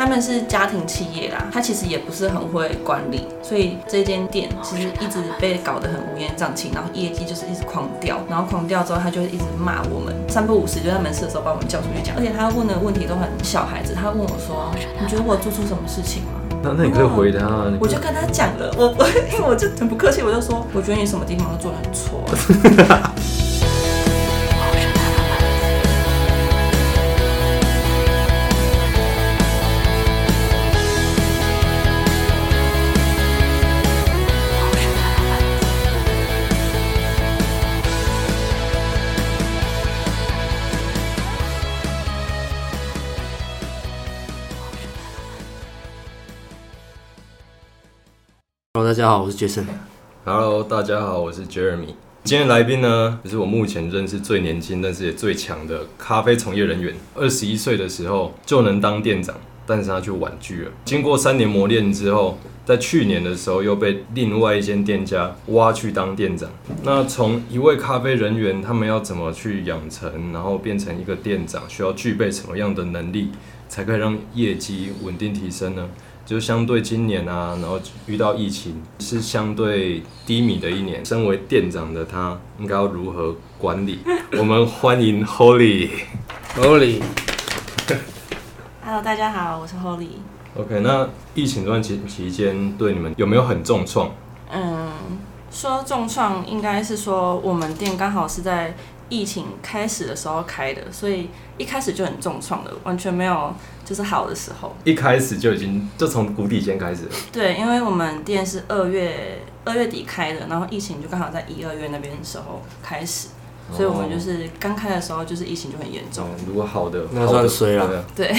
他们是家庭企业啦，他其实也不是很会管理，所以这间店其实一直被搞得很乌烟瘴气，然后业绩就是一直狂掉，然后狂掉之后，他就一直骂我们，三不五时就在门市的时候把我们叫出去讲，而且他问的问题都很小孩子，他问我说：“你觉得我做出什么事情吗？”那那你可以回他啊，我就跟他讲了，我我因为我就很不客气，我就说，我觉得你什么地方都做得很错。大家好，我是杰森。Hello，大家好，我是 Jeremy。今天来宾呢，就是我目前认识最年轻，但是也最强的咖啡从业人员。二十一岁的时候就能当店长，但是他却婉拒了。经过三年磨练之后，在去年的时候又被另外一间店家挖去当店长。那从一位咖啡人员，他们要怎么去养成，然后变成一个店长，需要具备什么样的能力，才可以让业绩稳定提升呢？就相对今年啊，然后遇到疫情是相对低迷的一年。身为店长的他，应该要如何管理？我们欢迎 Holy。Holy，Hello，大家好，我是 Holy。OK，那疫情这段期期间对你们有没有很重创？嗯，说重创应该是说我们店刚好是在疫情开始的时候开的，所以一开始就很重创的，完全没有就是好的时候。一开始就已经就从谷底先开始了。对，因为我们店是二月二月底开的，然后疫情就刚好在一二月那边的时候开始，所以我们就是刚开的时候就是疫情就很严重。嗯，如果好的，那算衰了对对，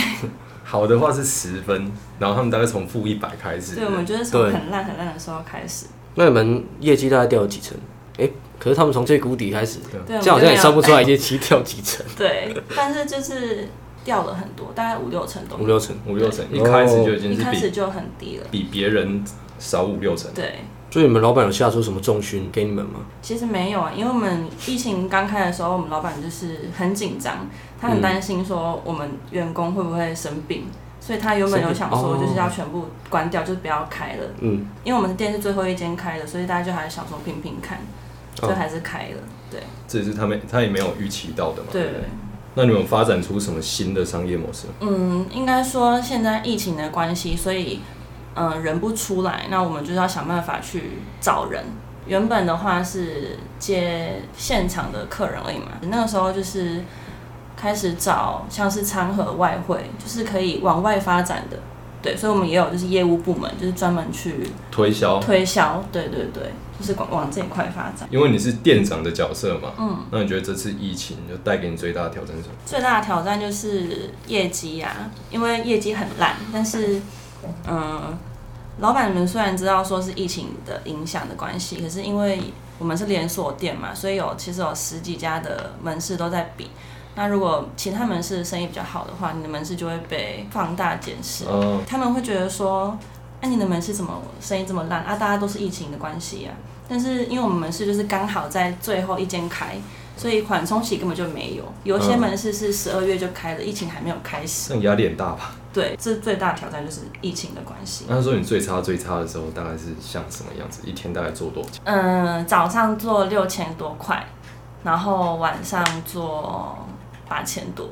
好的话是十分，然后他们大概从负一百开始。对，我们就是从很烂很烂的时候开始。那你们业绩大概掉了几成？哎、可是他们从最谷底开始，对，这样好像也算不出来。来业绩掉几层，对，但是就是掉了很多，大概五六层都五六层。五六层，一开始就已经一是比开始就很低了。比别人少五六层。对，所以你们老板有下出什么重训给你们吗？其实没有啊，因为我们疫情刚开的时候，我们老板就是很紧张，他很担心说我们员工会不会生病，所以他原本有想说就是要全部关掉，就是不要开了。嗯，因为我们的店是最后一间开的，所以大家就还是想说拼拼看，哦所以还是开了。对这也是他们他也没有预期到的嘛。对。那你们发展出什么新的商业模式？嗯，应该说现在疫情的关系，所以嗯、呃人不出来，那我们就是要想办法去找人。原本的话是接现场的客人而已嘛，那个时候就是开始找像是餐盒外汇，就是可以往外发展的。对，所以我们也有就是业务部门，就是专门去推销，推销。对对对，就是往往这一块发展。因为你是店长的角色嘛。嗯，那你觉得这次疫情就带给你最大的挑战是什么？最大的挑战就是业绩呀、因为业绩很烂，但是，嗯，老板们虽然知道说是疫情的影响的关系，可是因为我们是连锁店嘛，所以有其实有十几家的门市都在比。那如果其他门市生意比较好的话，你的门市就会被放大检视。嗯，他们会觉得说，哎、你的门市怎么生意这么烂啊？大家都是疫情的关系啊。但是因为我们门市就是刚好在最后一间开，所以缓冲期根本就没有。有一些嗯门市是十二月就开了，疫情还没有开始。这样压力很大吧？对，这最大的挑战就是疫情的关系。那说你最差最差的时候大概是像什么样子？一天大概做多少？嗯，早上做六千多块，然后晚上做八千多，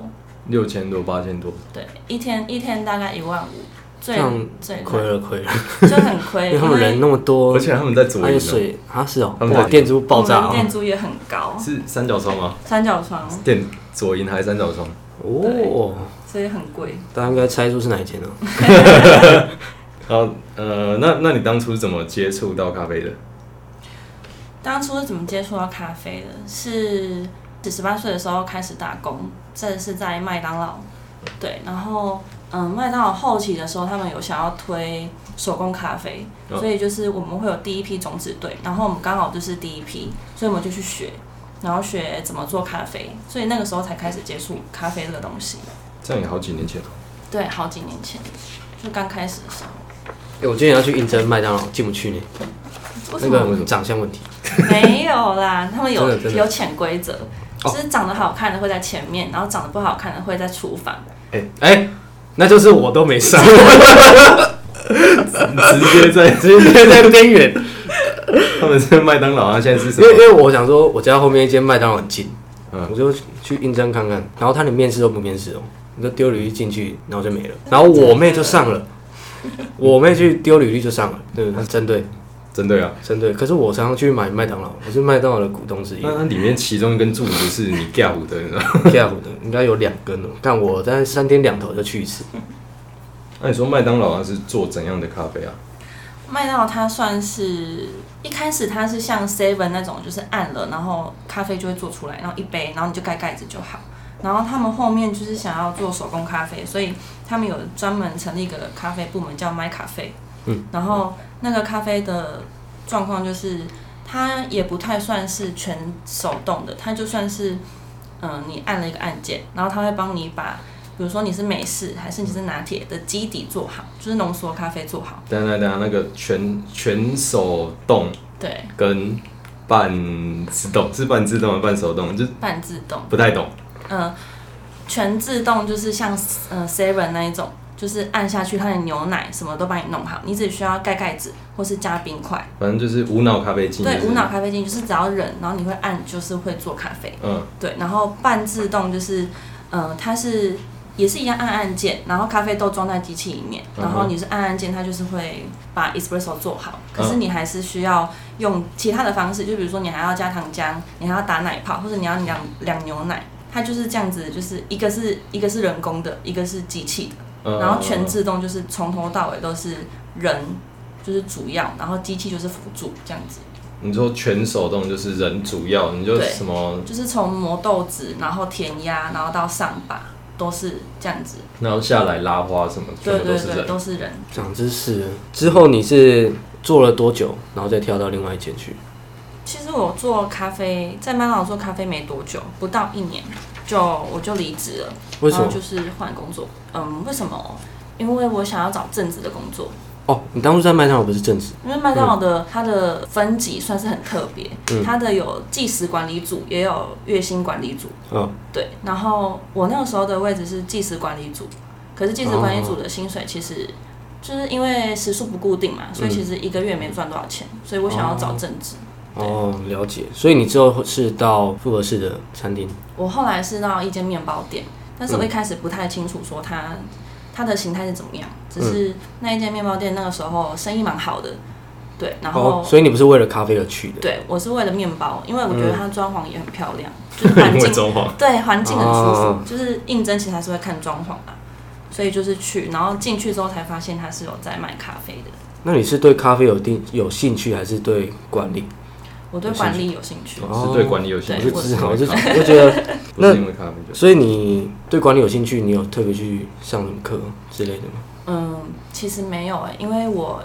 六千多、八千多，对，一天一天大概一万五，最这样最亏了亏了，就很亏，因为他们人那么多，而且他们在左营水啊，是哦，他们在哇，店租爆炸我们店哦，租也很高，是三角窗吗？三角窗，电左营还是三角窗？哦，所以很贵。大家应该猜出是哪一间了。然后呃，那那你当初是怎么接触到咖啡的？当初是怎么接触到咖啡的？是十八岁的时候开始打工，这是在麦当劳。对，然后嗯，麦当劳后期的时候，他们有想要推手工咖啡，哦所以就是我们会有第一批种子队，然后我们刚好就是第一批，所以我们就去学，然后学怎么做咖啡，所以那个时候才开始接触咖啡这个东西。这样也好几年前了。对，好几年前，就刚开始的时候。哎，我今天要去应征麦当劳，进不去呢，那为什么？个长相问题。没有啦，他们有真的真的有潜规则，哦就是长得好看的会在前面，然后长得不好看的会在厨房。哎哎，那就是我都没上，直接在 直接在边缘。他们是麦当劳啊，现在是什因为因？为我想说，我家后面一间麦当劳很近，嗯我就去应征看看。然后他连面试都不面试哦，你就丢履历进去，然后就没了。然后我妹就上了，我妹去丢履历就上了，对，她针对针对啊，针对。可是我常常去买麦当劳，我是麦当劳的股东之一那，那里面其中一根柱子是你 gap 的，你知道吗？下午的应该有两根哦。但我在三天两头就去一次，那你说麦当劳它是做怎样的咖啡啊？麦当劳它算是一开始它是像 Seven 那种，就是按了，然后咖啡就会做出来，然后一杯，然后你就盖盖子就好。然后他们后面就是想要做手工咖啡，所以他们有专门成立一个咖啡部门叫麦咖啡。嗯，然后那个咖啡的状况就是，它也不太算是全手动的，它就算是，嗯、你按了一个按键，然后它会帮你把，比如说你是美式还是你是拿铁的基底做好，就是浓缩咖啡做好。等等下，那个全全手动对，跟半自动是半自动的半手动，就半自动。不太懂。嗯，全自动就是像呃 Seven 那一种，就是按下去，它的牛奶什么都帮你弄好，你只需要盖盖子或是加冰块。反正就是无脑咖啡机。对，无脑。咖啡机就是只要忍，然后你会按，就是会做咖啡。嗯，对，然后半自动就是，呃，它是也是一样按按键，然后咖啡豆装在机器里面，然后你是按按键，它就是会把 espresso 做好。可是嗯你还是需要用其他的方式，就比如说你还要加糖浆，你还要打奶泡，或者你要两两牛奶，它就是这样子，就是一个是一个是人工的，一个是机器的，嗯然后全自动就是从头到尾都是人。就是主要，然后机器就是辅助，这样子。你说全手动就是人主要，你就什么，就是从磨豆子，然后填压，然后到上把，都是这样子。然后下来拉花什么，全对对对，都是人。都是人。长知识。之后你是做了多久，然后再跳到另外一间去？其实我做咖啡，在麦当劳做咖啡没多久，不到一年就我就离职了，为什么？然后就是换工作。嗯，为什么？因为我想要找正职的工作，哦，你当初在麦当劳不是正职？因为麦当劳的它的分级算是很特别，嗯它的有计时管理组，也有月薪管理组。哦，对，然后我那个时候的位置是计时管理组，可是计时管理组的薪水其实就是因为时数不固定嘛，所以其实一个月没赚多少钱，所以我想要找正职。哦，了解。所以你之后是到复合式的餐厅？我后来是到一间面包店，但是我一开始不太清楚说它它的形态是怎么样，只是那一间面包店那个时候生意蛮好的，对，然后、哦，所以你不是为了咖啡而去的？对我是为了面包，因为我觉得它装潢也很漂亮，就是环境对，环境很舒服，哦就是应征其实还是会看装潢啊，所以就是去，然后进去之后才发现它是有在卖咖啡的。那你是对咖啡有定有兴趣，还是对管理？我对管理有兴趣，哦是对管理有兴趣，对我就是我就觉得，不是因为咖啡。所以你对管理有兴趣，你有特别去上什么课之类的吗？嗯，其实没有哎、因为我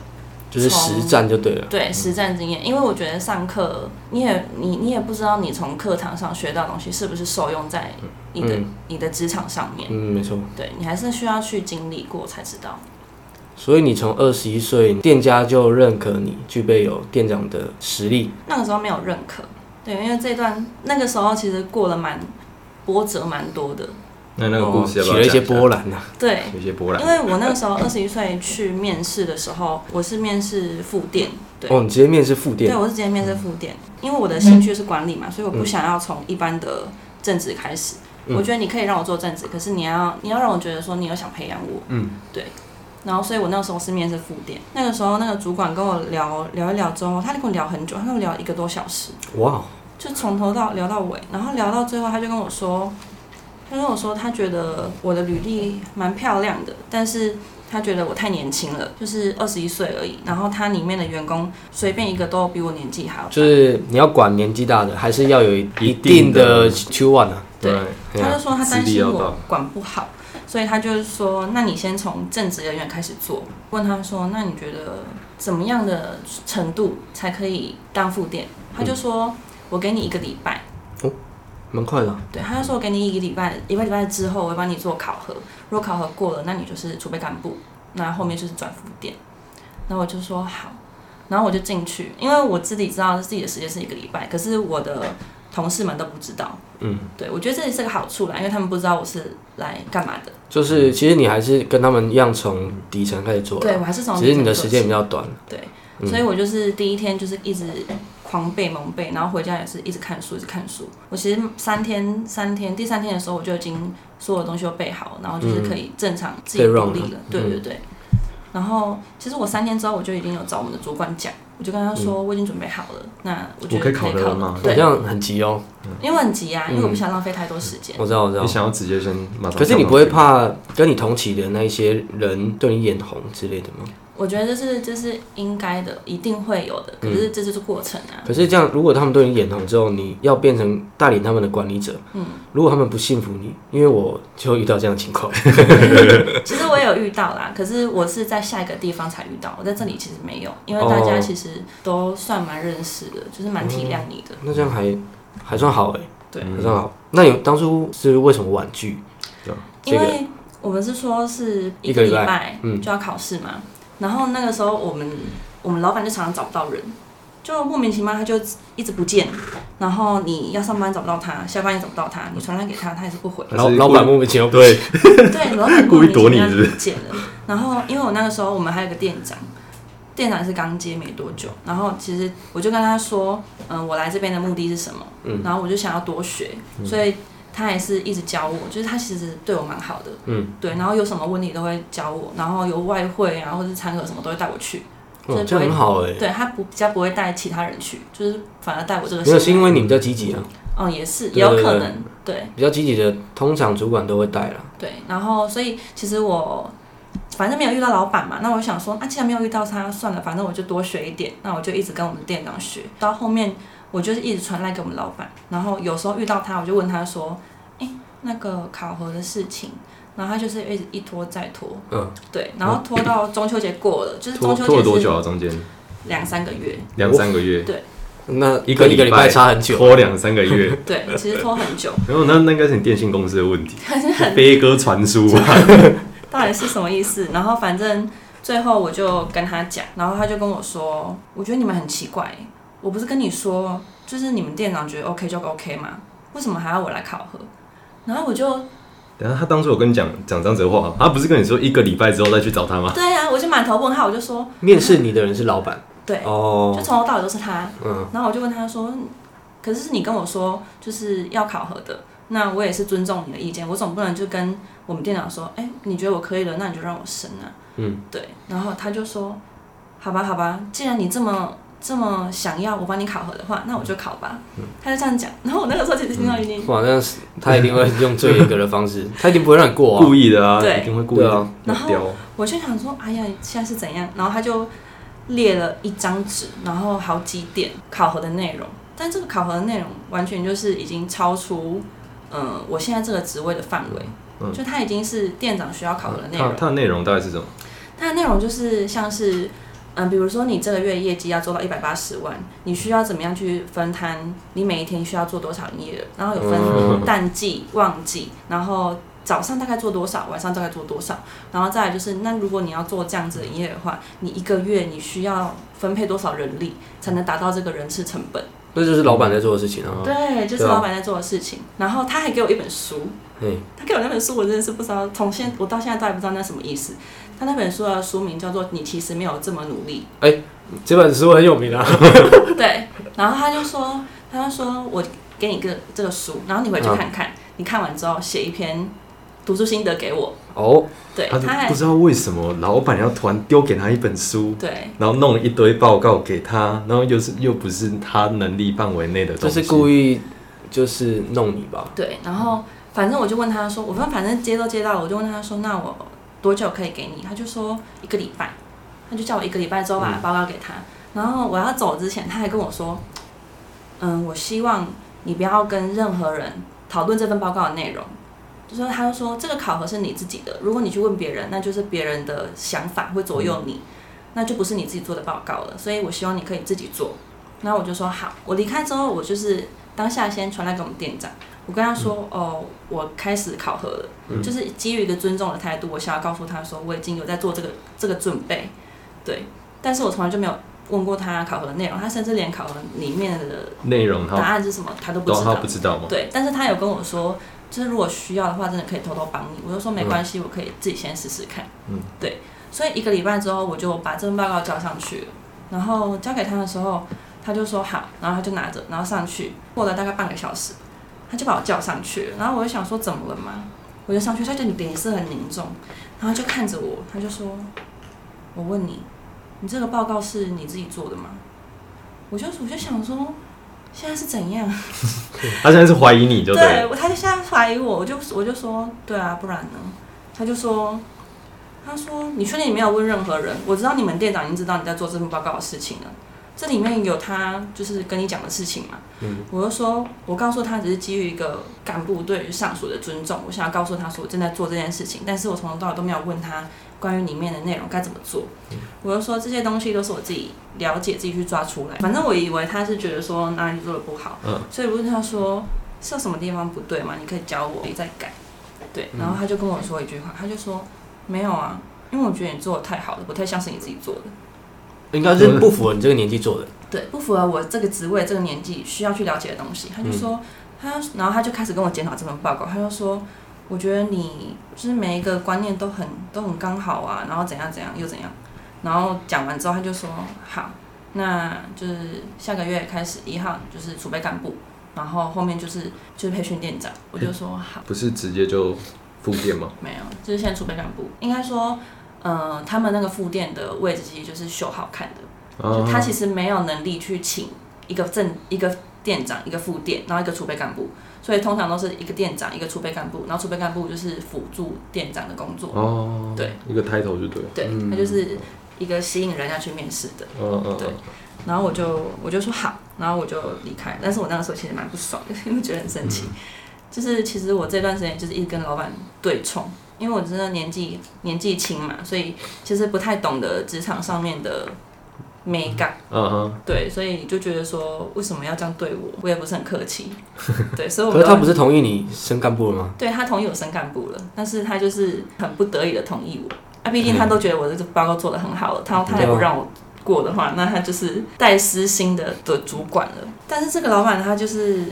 就是实战就对了。对实战经验，因为我觉得上课你也你你也不知道你从课堂上学到的东西是不是受用在你的、嗯你的职场上面，嗯，没错。对你还是需要去经历过才知道。所以你从二十一岁，店家就认可你具备有店长的实力。那个时候没有认可，对，因为这段那个时候其实过了蛮波折蛮多的，那那个故事要起了一些波澜呐、对，有一些波澜。因。为我那个时候二十一岁去面试的时候，我是面试副店，对，哦，你直接面试副店。对，我是直接面试副店，因为我的兴趣是管理嘛，所以我不想要从一般的正职开始。嗯。我觉得你可以让我做正职，可是你要你要让我觉得说你有想培养我，嗯，对。然后，所以我那个时候是面试副店。那个时候，那个主管跟我聊聊一聊之后，他跟我聊很久，他跟我聊一个多小时。哇，就从头到聊到尾，然后聊到最后，他就跟我说，他跟我说他觉得我的履历蛮漂亮的，但是他觉得我太年轻了，就是二十一岁而已。然后他里面的员工随便一个都比我年纪还要大，就是你要管年纪大的，还是要有一定定的的 Q one 啊。对他就说他担心我管不好，所以他就是说，那你先从正职人员开始做。问他说，那你觉得怎么样的程度才可以当副店？他就说，我给你一个礼拜。哦蛮快的啊、对，他就说我给你一个礼拜，一个礼拜之后我会帮你做考核，如果考核过了，那你就是储备干部，那后面就是转副店。那我就说好，然后我就进去，因为我自己知道自己的时间是一个礼拜，可是我的同事们都不知道。嗯，对，我觉得这也是个好处啦，因为他们不知道我是来干嘛的。就是其实你还是跟他们一样从底层开始做，对我还是从只是你的时间比较短。对，嗯所以我就是第一天就是一直狂背猛背，然后回家也是一直看书，一直看书。我其实三天三天，第三天的时候我就已经所有东西都背好，然后就是可以正常自己独立了了。对嗯对对。然后其实我三天之后我就已经有找我们的主管讲，我就跟他说我已经准备好了，那我觉得我可以考考了吗？好对，像很急哦，因为很急啊，因为我不嗯想浪费太多时间。我知道我知道你。想要直接先马上，可是你不会？怕跟你同期的那一些人对你眼红之类的吗？我觉得这是这是应该的，一定会有的。可嗯是这就是过程啊。可是这样，如果他们对你眼红之后，你要变成带领他们的管理者，嗯，如果他们不信服你，因为我就遇到这样的情况，其实我也有遇到啦，可是我是在下一个地方才遇到，我在这里其实没有，因为大家哦其实都算蛮认识的，就是蛮体谅你的。那这样还还算好哎、对，还算好。那你当初是为什么婉拒？这个因为我们是说是一个一个礼拜拜嗯就要考试嘛，然后那个时候我们我们老板就常常找不到人，就莫名其妙他就一直不见，然后你要上班找不到他，下班也找不到他，你传单给他他也是不回。还是老老板莫名其妙不对，对，老板故意躲你莫名其妙是不是不见了。然后因为我那个时候我们还有个店长，店长是刚接没多久，然后其实我就跟他说，嗯、我来这边的目的是什么？嗯然后我就想要多学，所以他也是一直教我，就是他其实对我蛮好的，嗯，对，然后有什么问题都会教我，然后有外汇啊或者是餐盒什么都会带我去，哦，这样很好哎、对他不比较不会带其他人去，就是反而带我这个没有是。因为你比较积极啊，嗯，也是也有可能，对比较积极的，通常主管都会带了。对，然后所以其实我反正没有遇到老板嘛，那我就想说，啊，既然没有遇到他，算了，反正我就多学一点，那我就一直跟我们店长学，到后面我就是一直传赖给我们老板，然后有时候遇到他，我就问他说，哎，那个考核的事情。然后他就是一直一拖再拖，嗯，对，然后拖到中秋节过了，就是中秋节是拖了多久啊？中间两三个月，两三个月，对那一个一个礼拜差很久。拖两三个月。对，其实拖很久，然后那那应该是你电信公司的问题，飞鸽传书啊。到底是什么意思？然后反正最后我就跟他讲，然后他就跟我说，我觉得你们很奇怪，我不是跟你说，就是你们店长觉得 OK 就 OK 嘛，为什么还要我来考核？然后我就等一下他当初有跟你讲讲这样子的话，他不是跟你说一个礼拜之后再去找他吗？对啊，我就满头问号，我就说面试你的人是老板对，哦就哦，从头到尾都是他。嗯，然后我就问他说，可是你跟我说就是要考核的，那我也是尊重你的意见，我总不能就跟我们店长说，哎、你觉得我可以了，那你就让我升啊。嗯，对。然后他就说，好吧，好吧，既然你这么这么想要我帮你考核的话，那我就考吧。嗯他就这样讲。然后我那个时候其实听到已经，哇，那是他一定会用最严格的方式，他一定不会让你过啊故。意的啊，对一定会故意的啊。然后我就想说，哎呀，现在是怎样？然后他就列了一张纸，然后好几点考核的内容，但这个考核的内容完全就是已经超出，嗯、我现在这个职位的范围。嗯就它已经是店长需要考核的内容。它它的内容大概是什么？它的内容就是像是，嗯，比如说你这个月业绩要做到一百八十万，你需要怎么样去分摊？你每一天需要做多少营业额？然后有分嗯淡季、旺季，然后早上大概做多少，晚上大概做多少，然后再来就是，那如果你要做这样子的营业额的话，你一个月你需要分配多少人力才能达到这个人事成本？那就是老板在做的事情啊。对，就是老板在做的事情。然后他还给我一本书，嘿，他给我那本书，我真的是不知道，从现我到现在都还不知道那什么意思。他那本书的书名叫做《你其实没有这么努力哎这本书很有名啊。》，对。然后他就说，他就说我给你个这个书，然后你回去看看，你看完之后写一篇读书心得给我。哦，对，他他还不知道为什么老板要突然丢给他一本书，对然后弄了一堆报告给他，然后又是又不是他能力范围内的这东西，就是故意就是弄你吧？对，然后反正我就问他说，我反反正接都接到了，我就问他说，那我多久可以给你？他就说一个礼拜，他就叫我一个礼拜之后把报告给他。然后我要走之前，他还跟我说，嗯，我希望你不要跟任何人讨论这份报告的内容。就说他就说这个考核是你自己的，如果你去问别人，那就是别人的想法会左右你，那就不是你自己做的报告了。所以我希望你可以自己做。然后我就说好，我离开之后，我就是当下先传来给我们店长。我跟他说，哦，我开始考核了，就是基于一个尊重的态度，我想要告诉他说，我已经有在做这个这个准备，对，但是我从来就没有问过他考核的内容，他甚至连考核里面的内容答案是什么他都不知道。不知道吗？对，但是他有跟我说，就是如果需要的话，真的可以偷偷帮你。我就说没关系，我可以自己先试试看。嗯，对，所以一个礼拜之后，我就把这份报告交上去了。然后交给他的时候，他就说好，然后他就拿着，然后上去，过了大概半个小时，他就把我叫上去了。然后我就想说怎么了嘛，我就上去，他就脸色很凝重，然后就看着我，他就说：“我问你，你这个报告是你自己做的吗？”我就我就想说，现在是怎样？他现在是怀疑你就。对，他就现在怀疑我，我就我就说，对啊，不然呢？他就说，他说你确定你没有问任何人？我知道你们店长已经知道你在做这份报告的事情了，这里面有他就是跟你讲的事情嘛。嗯，我就说，我告诉他只是基于一个干部对于上属的尊重，我想要告诉他说我正在做这件事情，但是我从头到尾都没有问他关于里面的内容该怎么做。我就说这些东西都是我自己了解、自己去抓出来。反正我以为他是觉得说哪里做的不好，嗯，所以我问他说是有什么地方不对吗？你可以教我，可以再改。对，然后他就跟我说一句话，他就说没有啊，因为我觉得你做的太好了，不太像是你自己做的。应该是不符合你这个年纪做的。对，不符合我这个职位、这个年纪需要去了解的东西。他就说，他，然后他就开始跟我检讨这份报告。他就说，我觉得你就是每一个观念都很都很刚好啊，然后怎样怎样又怎样。然后讲完之后，他就说，好，那就是下个月开始一号就是储备干部，然后后面就是就是培训店长。我就说好，不是直接就复店吗？没有，就是现在储备干部，应该说，呃，他们那个副店的位置其实就是秀好看的。就他其实没有能力去请一个正一个店长，一个副店，然后一个储备干部，所以通常都是一个店长，一个储备干部，然后储备干部就是辅助店长的工作。哦，对，一个 title 就对了。对，嗯他就是一个吸引人家去面试的。嗯嗯，对然后我就我就说好，然后我就离开。但是我那个时候其实蛮不爽的，因为觉得很生气。就是其实我这段时间就是一直跟老板对冲，因为我真的年纪年纪轻嘛，所以其实不太懂得职场上面的美感。嗯哼，对，所以就觉得说为什么要这样对我？我也不是很客气。对，所以我可是他不是是同意你升干部了吗？对他同意我升干部了，但是他就是很不得已的同意我。啊，毕竟他都觉得我这个报告做的很好了，他他也不让我过的话，那他就是带私心的的主管了。但是这个老板他就是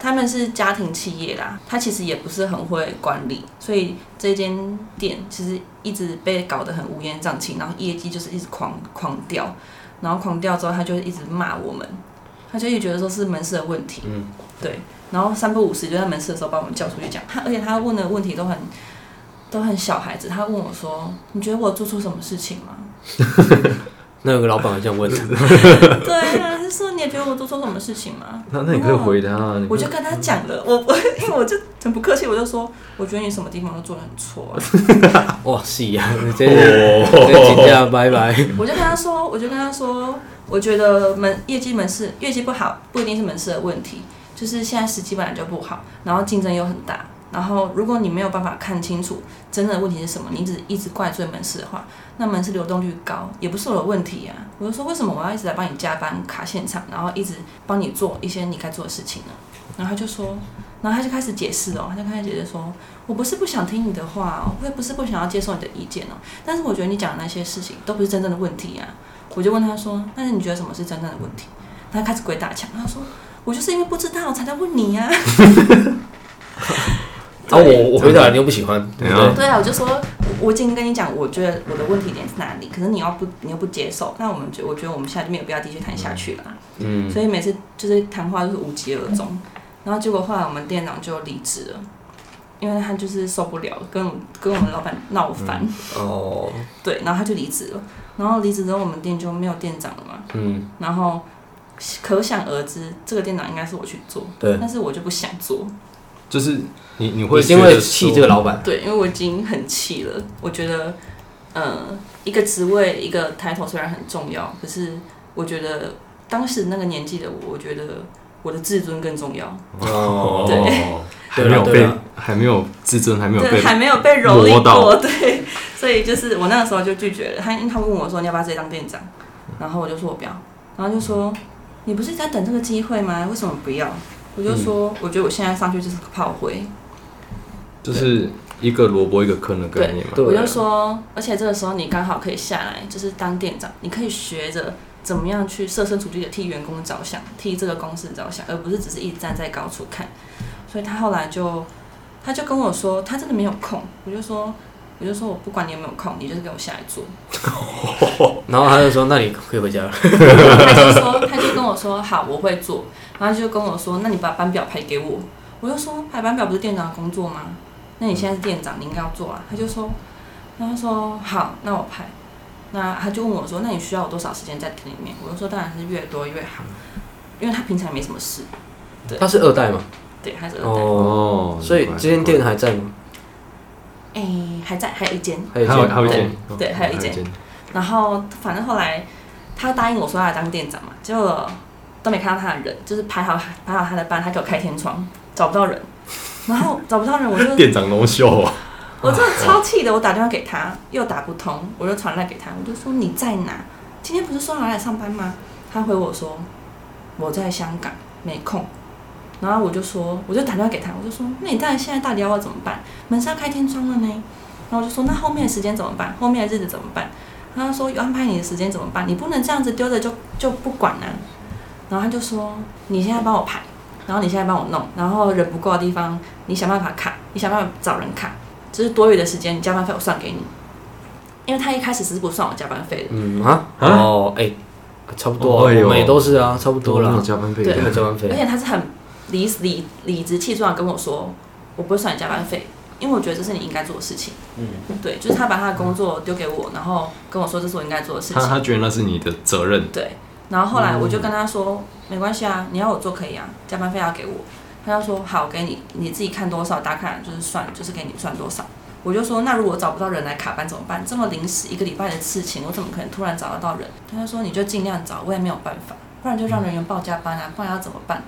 他们是家庭企业啦，他其实也不是很会管理，所以这间店其实一直被搞得很乌烟瘴气，然后业绩就是一直狂狂掉，然后狂掉之后，他就一直骂我们，他就一直觉得说是门市的问题，嗯，对，然后三不五时就在门市的时候把我们叫出去讲，他而且他问的问题都很都很小孩子，他问我说：“你觉得我做错什么事情吗？” 那有个老板会这样问。的，对啊，他说你也觉得我做错什么事情吗？那那你可以回他啊，我就跟他讲了，我我 因为我就很不客气，我就说我觉得你什么地方都做的很错啊。哇，是呀，这这请假拜拜。我就跟他说，我就跟他说，我觉得门业绩门市业绩不好，不一定是门市的问题，就是现在时机本来就不好，然后竞争又很大，然后如果你没有办法看清楚真正的问题是什么，你只一直怪罪门市的话，那门市流动率高也不是我的问题啊。我就说为什么我要一直在帮你加班卡现场，然后一直帮你做一些你该做的事情呢？然后他就说，然后他就开始解释哦，他就开始解释说，我不是不想听你的话，我也不是不想要接受你的意见哦，但是我觉得你讲的那些事情都不是真正的问题啊。我就问他说，但是你觉得什么是真正的问题？他开始鬼打墙，他说，我就是因为不知道才在问你呀、啊，我我回答你又不喜欢，对啊。对？啊，我就说，我我已经跟你讲，我觉得我的问题点是哪里，可是你要不你又不接受，那我们觉我觉得我们现在就没有必要继续谈下去了啊、嗯，所以每次就是谈话就是无疾而终，然后结果后来我们店长就离职了，因为他就是受不了跟跟我们老板闹翻，哦，对，然后他就离职了，然后离职之后我们店就没有店长了嘛，嗯，然后可想而知，这个店长应该是我去做，对，但是我就不想做，就是你你会因为气这个老板，对，因为我已经很气了，我觉得，呃，一个职位一个抬头虽然很重要，可是我觉得当时那个年纪的我，我觉得我的自尊更重要，哦，对 还没有被对还没有自尊还没有对，被还没有被蹂躏到过，对，所以就是我那个时候就拒绝了他，因为他问我说你要不要直接当店长，然后我就说我不要，然后就说你不是在等这个机会吗？为什么不要？我就说、我觉得我现在上去就是个炮灰，就是一个萝卜一个坑的概念嘛。我就说，而且这个时候你刚好可以下来，就是当店长，你可以学着怎么样去设身处地的替员工着想，替这个公司着想，而不是只是一直站在高处看。所以他后来就，他就跟我说，他真的没有空。我就说，我就说我不管你有没有空，你就是给我下来做。然后他就说：“那你可以回家了。他就说，他就跟我说，好，我会做。然后他就跟我说，那你把班表排给我。我就说，排班表不是店长的工作吗？那你现在是店长，你应该要做啊。他就说，他就说好，那我排。那他就问我说，那你需要我多少时间在店里面？我就说，当然是越多越好，因为他平常也没什么事。”对他是二代嘛？对，他是二代。哦，所以这间店还在吗？哎、还在，还有一间。还有一还有间还有一间，对还有一间然后反正后来他答应我说要来当店长嘛，结果都没看到他的人，就是排好排好他的班，他给我开天窗，找不到人，然后找不到人，我就 店长 no show 啊，我真的超气的，我打电话给他又打不通，我就传来给他，我就说你在哪？今天不是说好来上班吗？他回我说我在香港没空，然后我就说我就打电话给他，我就说那你在现在到底要我怎么办？门是要开天窗了呢，然后我就说那后面的时间怎么办？后面的日子怎么办？然后他说有安排你的时间怎么办？你不能这样子丢着就就不管啊。然后他就说你现在帮我排，然后你现在帮我弄，然后人不够的地方你想办法卡，你想办法找人卡。就是多余的时间，你加班费我算给你。因为他一开始是不算我加班费的，嗯啊，啊哦，哎，差不多啊，哦哎们也都是啊，差不多没有啦，加班费对加班而，且他是很理理理直气壮地跟我说，我不会算你加班费，因为我觉得这是你应该做的事情。嗯，对，就是他把他的工作丢给我，然后跟我说这是我应该做的事情。他他觉得那是你的责任，对，然后后来我就跟他说，没关系啊，你要我做可以啊，加班费要给我。他就说好，给你，你自己看多少打卡就是算，就是给你算多少。我就说那如果找不到人来卡班怎么办？这么临时一个礼拜的事情，我怎么可能突然找得到人？他就说你就尽量找，我也没有办法，不然就让人员报加班啊，不然要怎么办？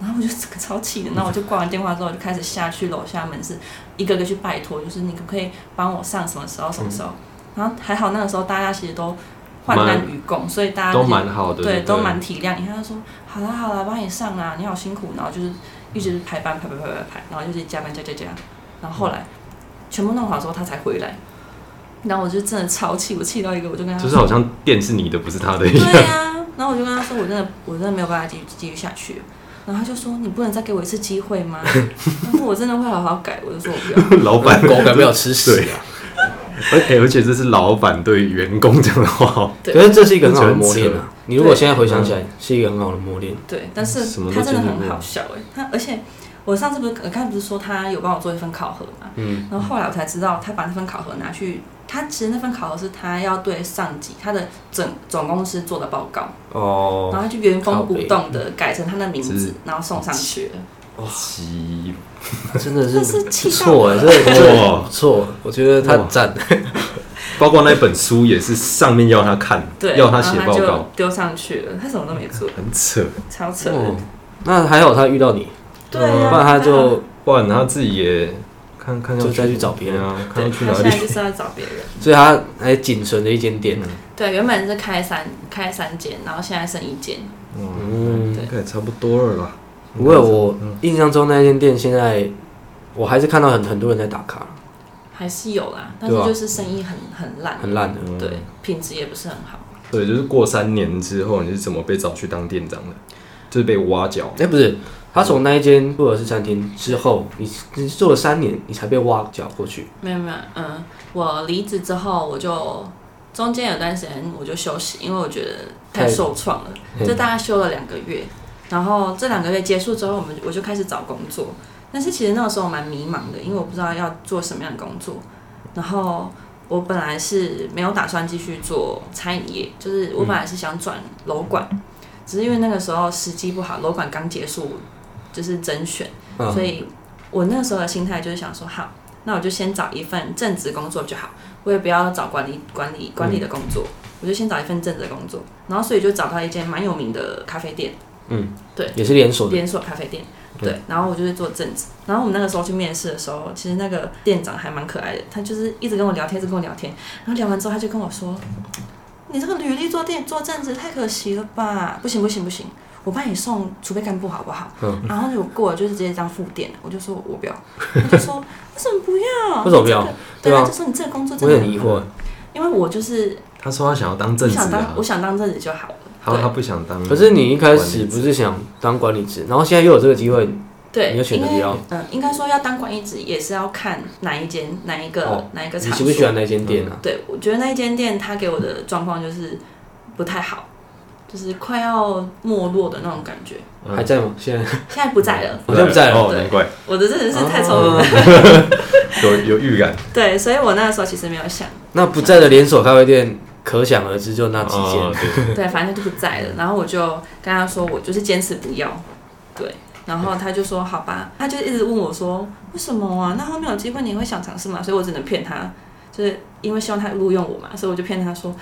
然后我就整个超气的，然后我就挂完电话之后，就开始下去楼下门市，一个个去拜托，就是你可不可以帮我上什么时候什么时候？然后还好那个时候大家其实都患难与共，所以大家都就是蛮好的，对，都蛮体谅你看。他就说好啦好啦，帮你上啊，你好辛苦，然后就是一直排班排排排排排，然后就是加班加加加，然后后来全部弄好之后他才回来，然后我就真的超气，我气到一个，我就跟他说就是好像店是你的，不是他的一样。对啊，然后我就跟他说，我真的我真的没有办法继续继续下去了。然后他就说：“你不能再给我一次机会吗？” 然后我真的会好好改。我就说：“我不要。老板狗改不了吃屎啊。而且而且这是老板对员工讲的话，对可是这是一个很好的磨练啊！你如果现在回想起来，是一个很好的磨练。”对，但是他真的很好笑哎，他而且我上次不是我刚才不是说他有帮我做一份考核嘛？嗯，然后后来我才知道，他把那份考核拿去，他其实那份考核是他要对上级他的整总公司做的报告，然哦，后他就原封不动的改成他的名字，然后送上去。了。鸡真的这是错哎，真的哇。不错，我觉得他很赞。包括那本书也是上面要他看，对，要他写报告，丢上去了，他什么都没做，很扯。超扯。哦，那还好他遇到你，对不啊，然他就不然他自己也看看要就再去找别人啊，看对，要去哪里。他现在就是要找别人。所以他还仅存的一间店呢。对，原本是开三开三间，然后现在剩一间。嗯，嗯，应该也差不多了啦。不过我嗯印象中那间店现在，我还是看到很很多人在打卡，还是有啦，但是就是生意很很烂，很烂的。嗯对，品质也不是很好。对，就是过三年之后，你是怎么被找去当店长的？就是被挖角。哎，不是，他从那一间布尔斯餐厅之后，你你做了三年，你才被挖角过去。没有没有，嗯，我离职之后，我就中间有段时间我就休息，因为我觉得太太受创了，嗯就大概休了两个月。然后这两个月结束之后，我们我就开始找工作。但是其实那个时候蛮迷茫的，因为我不知道要做什么样的工作。然后我本来是没有打算继续做餐饮业，就是我本来是想转楼管，只是因为那个时候时机不好，楼管刚结束就是甄选，嗯所以我那时候的心态就是想说，好，那我就先找一份正职工作就好，我也不要找管理管理管理的工作，我就先找一份正职的工作，然后所以就找到一间蛮有名的咖啡店，嗯，对也是连锁。连锁咖啡店。对，然后我就是做正职。然后我们那个时候去面试的时候，其实那个店长还蛮可爱的，他就是一直跟我聊天，一直跟我聊天。然后聊完之后，他就跟我说：“你这个履历做店做正职太可惜了吧？不行不行不行，我帮你送储备干部好不好？”嗯然后就过了，就是直接当副店。我就说我不要，他就说为什么不要？为什么不要对，啊就说你这个工作真的也很疑惑，因为我就是他说他想要当正职啊我想当我，想当正职就好了。他他不想当，可是你一开始不是想当管理职，然后现在又有这个机会，对，你就选择不要。嗯，应该说要当管理职也是要看哪一间、哪一个、哦哪一个场所。你喜不喜欢那间店啊？对，我觉得那一间店他给我的状况就是不太好，就是快要没落的那种感觉。嗯还在吗？现在现在不在了，好像不在了哦，难怪我的真的是太聪明了。哦 有有预感，对，所以我那个时候其实没有想，那不在的连锁咖啡店，可想而知就那几间。哦对，对，反正就不在了。然后我就跟他说，我就是坚持不要。对，然后他就说好吧，他就一直问我说为什么啊？那后面有机会你会想尝试吗？所以我只能骗他，就是因为希望他录用我嘛，所以我就骗他说。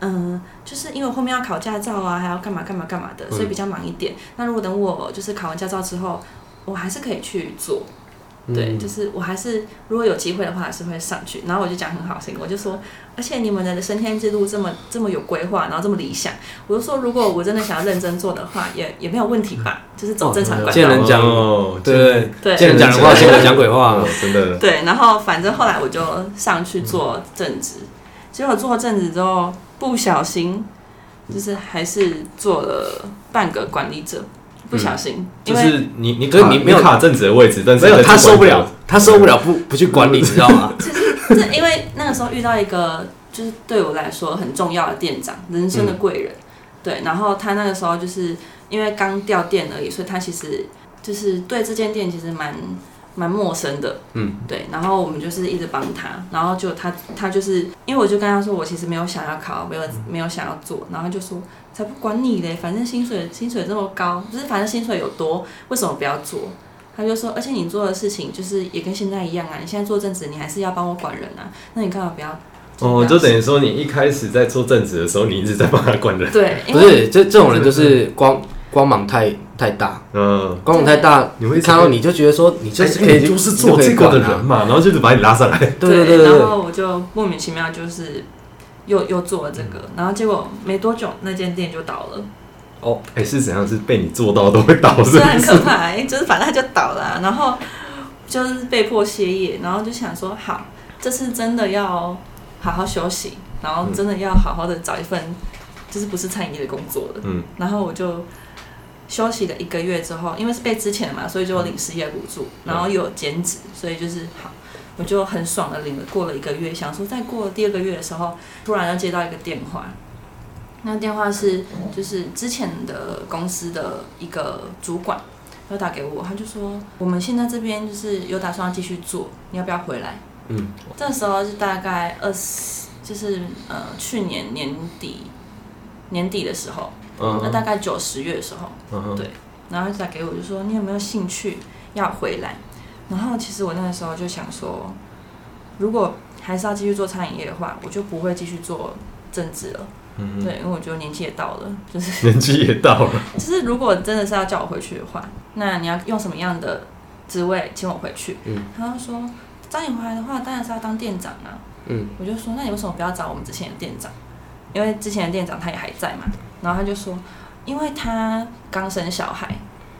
嗯，就是因为我后面要考驾照啊，还要干嘛干嘛干嘛的，所以比较忙一点。那如果等我就是考完驾照之后，我还是可以去做。对，嗯就是我还是如果有机会的话，还是会上去。然后我就讲很好听，我就说，而且你们的升天之路这么这么有规划，然后这么理想，我就说如果我真的想要认真做的话，也也没有问题吧，就是走正常管道。见人讲哦对对对见人讲人话，见人讲鬼话 哦。真的，对，然后反正后来我就上去做正职，结果做正职之后不小心，就是还是做了半个管理者，不小心，因为就是你你卡就是你没有卡正职的位置，但是没有，在他受不了，他受不了不不去管理，知道吗？这因为那个时候遇到一个就是对我来说很重要的店长，人生的贵人。对，然后他那个时候就是因为刚调店而已，所以他其实就是对这间店其实蛮蛮陌生的。嗯，对，然后我们就是一直帮他，然后就他他就是因为我就跟他说，我其实没有想要考，没有没有想要做，然后就说才不管你嘞，反正薪水薪水这么高，就是反正薪水有多，为什么不要做？他就说，而且你做的事情就是也跟现在一样啊，你现在做正职，你还是要帮我管人啊，那你干嘛不要？哦，就等于说你一开始在做正职的时候，你一直在帮他管人，对，不是，这这种人就是光光芒太太大，嗯，光芒太大，你会看到你就觉得说你就是可以，就是做这个的人嘛，然后就是把你拉上来，对对然后我就莫名其妙就是又又做了这个，然后结果没多久那间店就倒了，哦，哎，是怎样？是被你做到都会倒，是很？可怕、欸，就是反正他就倒了啊、然后就是被迫歇业，然后就想说好，这次真的要好好休息，然后真的要好好的找一份就是不是餐饮业的工作了，嗯，然后我就休息了一个月之后，因为是被之前的嘛，所以就领失业补助，然后又有兼职，所以就是好，我就很爽的领了。过了一个月，想说再过第二个月的时候，突然又接到一个电话，那电话是就是之前的公司的一个主管。他打给我，他就说我们现在这边就是有打算要继续做，你要不要回来？嗯，这时候是大概二十，就是呃去年年底年底的时候，那嗯大概九十月的时候，嗯对然后打给我，就说你有没有兴趣要回来？然后其实我那个时候就想说，如果还是要继续做餐饮业的话，我就不会继续做正职了。嗯，对，因为我觉得年纪也到了，就是 年纪也到了，就是如果真的是要叫我回去的话，那你要用什么样的职位请我回去？嗯，他就说找你回来的话，当然是要当店长啊。嗯，我就说那你为什么不要找我们之前的店长？因为之前的店长他也还在嘛。然后他就说，因为他刚生小孩，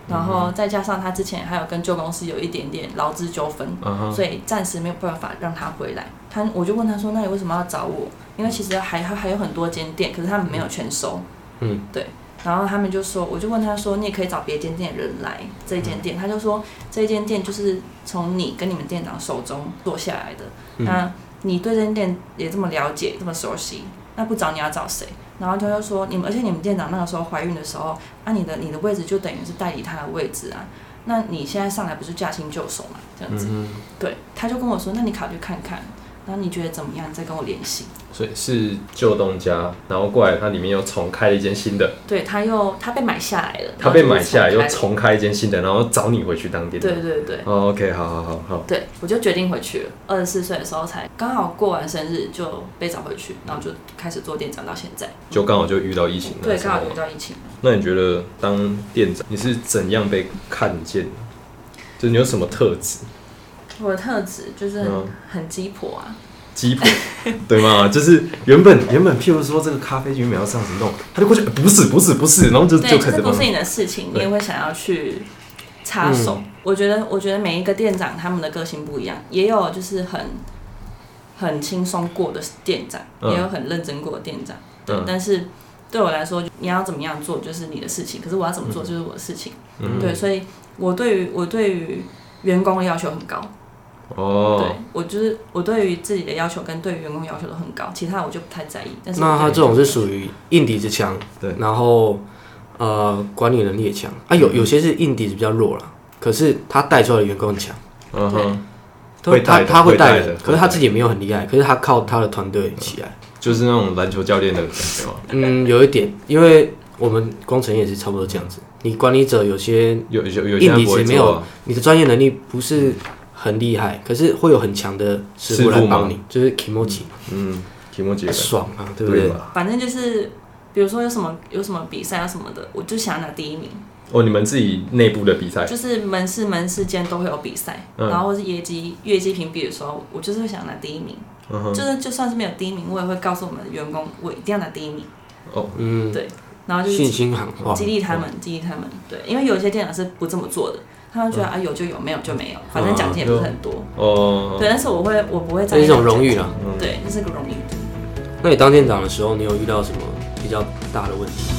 然后再加上他之前还有跟旧公司有一点点劳资纠纷，嗯哼，所以暂时没有办法让他回来。他我就问他说，那你为什么要找我？因为其实还还还有很多间店，可是他们没有全收。嗯，对。然后他们就说，我就问他说，你也可以找别间店的人来这一间店。他就说，这一间店就是从你跟你们店长手中做下来的。嗯那你对这间店也这么了解，这么熟悉，那不找你要找谁？然后他就说，你们而且你们店长那个时候怀孕的时候，啊，你的你的位置就等于是代理他的位置啊。那你现在上来不是驾轻就熟嘛？这样子。嗯对，他就跟我说，那你考虑看看，然后你觉得怎么样？你再跟我联系。所以是旧东家，然后过来它里面又重开了一间新的，对，他又他被买下来了，他被买下来又重开一间新的，然后找你回去当店长。对对对哦，OK，好好好好，对，我就决定回去了。二十四岁的时候才刚好过完生日就被找回去，然后就开始做店长到现在。就刚好就遇到疫情那对，刚好遇到疫情。那你觉得当店长你是怎样被看见？就是你有什么特质？我的特质就是很,、嗯很鸡婆啊，鸡婆，对吗？就是原本原本，譬如说这个咖啡原本要上什么弄，他就过去，呃不是不是不是，然后就对，就开始帮这不是你的事情，你也会想要去插手。我觉得，我觉得每一个店长他们的个性不一样，也有就是很很轻松过的店长，嗯也有很认真过的店长。对，嗯但是对我来说，你要怎么样做就是你的事情，可是我要怎么做就是我的事情。嗯对，所以我对于我对于员工的要求很高。对哦，我就是我对于自己的要求跟对于员工要求都很高，其他的我就不太在意。但是那他对这种是属于硬底子强，对。然后呃管理能力也强。啊，有有些是硬底子比较弱了，可是他带出来的员工很强，嗯哼，他会带的他他会会带的人，可是他自己没有很厉害，可是他靠他的团队起来，就是那种篮球教练的感觉嘛，嗯，有一点，因为我们工程也是差不多这样子，你管理者有些有有有些没有啊，你的专业能力不是很厉害，可是会有很强的师傅来帮你，就是嗯，爽啊，对不对？反正就是，比如说有什么有什么比赛啊什么的，我就想拿第一名。哦，你们自己内部的比赛，就是门市门市间都会有比赛，嗯然后或是业绩业绩评比的时候，我就是会想拿第一名。嗯，就是就算是没有第一名，我也会告诉我们的员工，我一定要拿第一名。哦，嗯，对，然后就是信心喊话，激励他们，激励他们。对，因为有些店长是不这么做的，他们觉得啊有就有，没有就没有，反正奖金也不是很多。哦，对，但是我会我不会在意这是一种荣誉啊。嗯对，这是个荣誉。那你当店长的时候，你有遇到什么比较大的问题？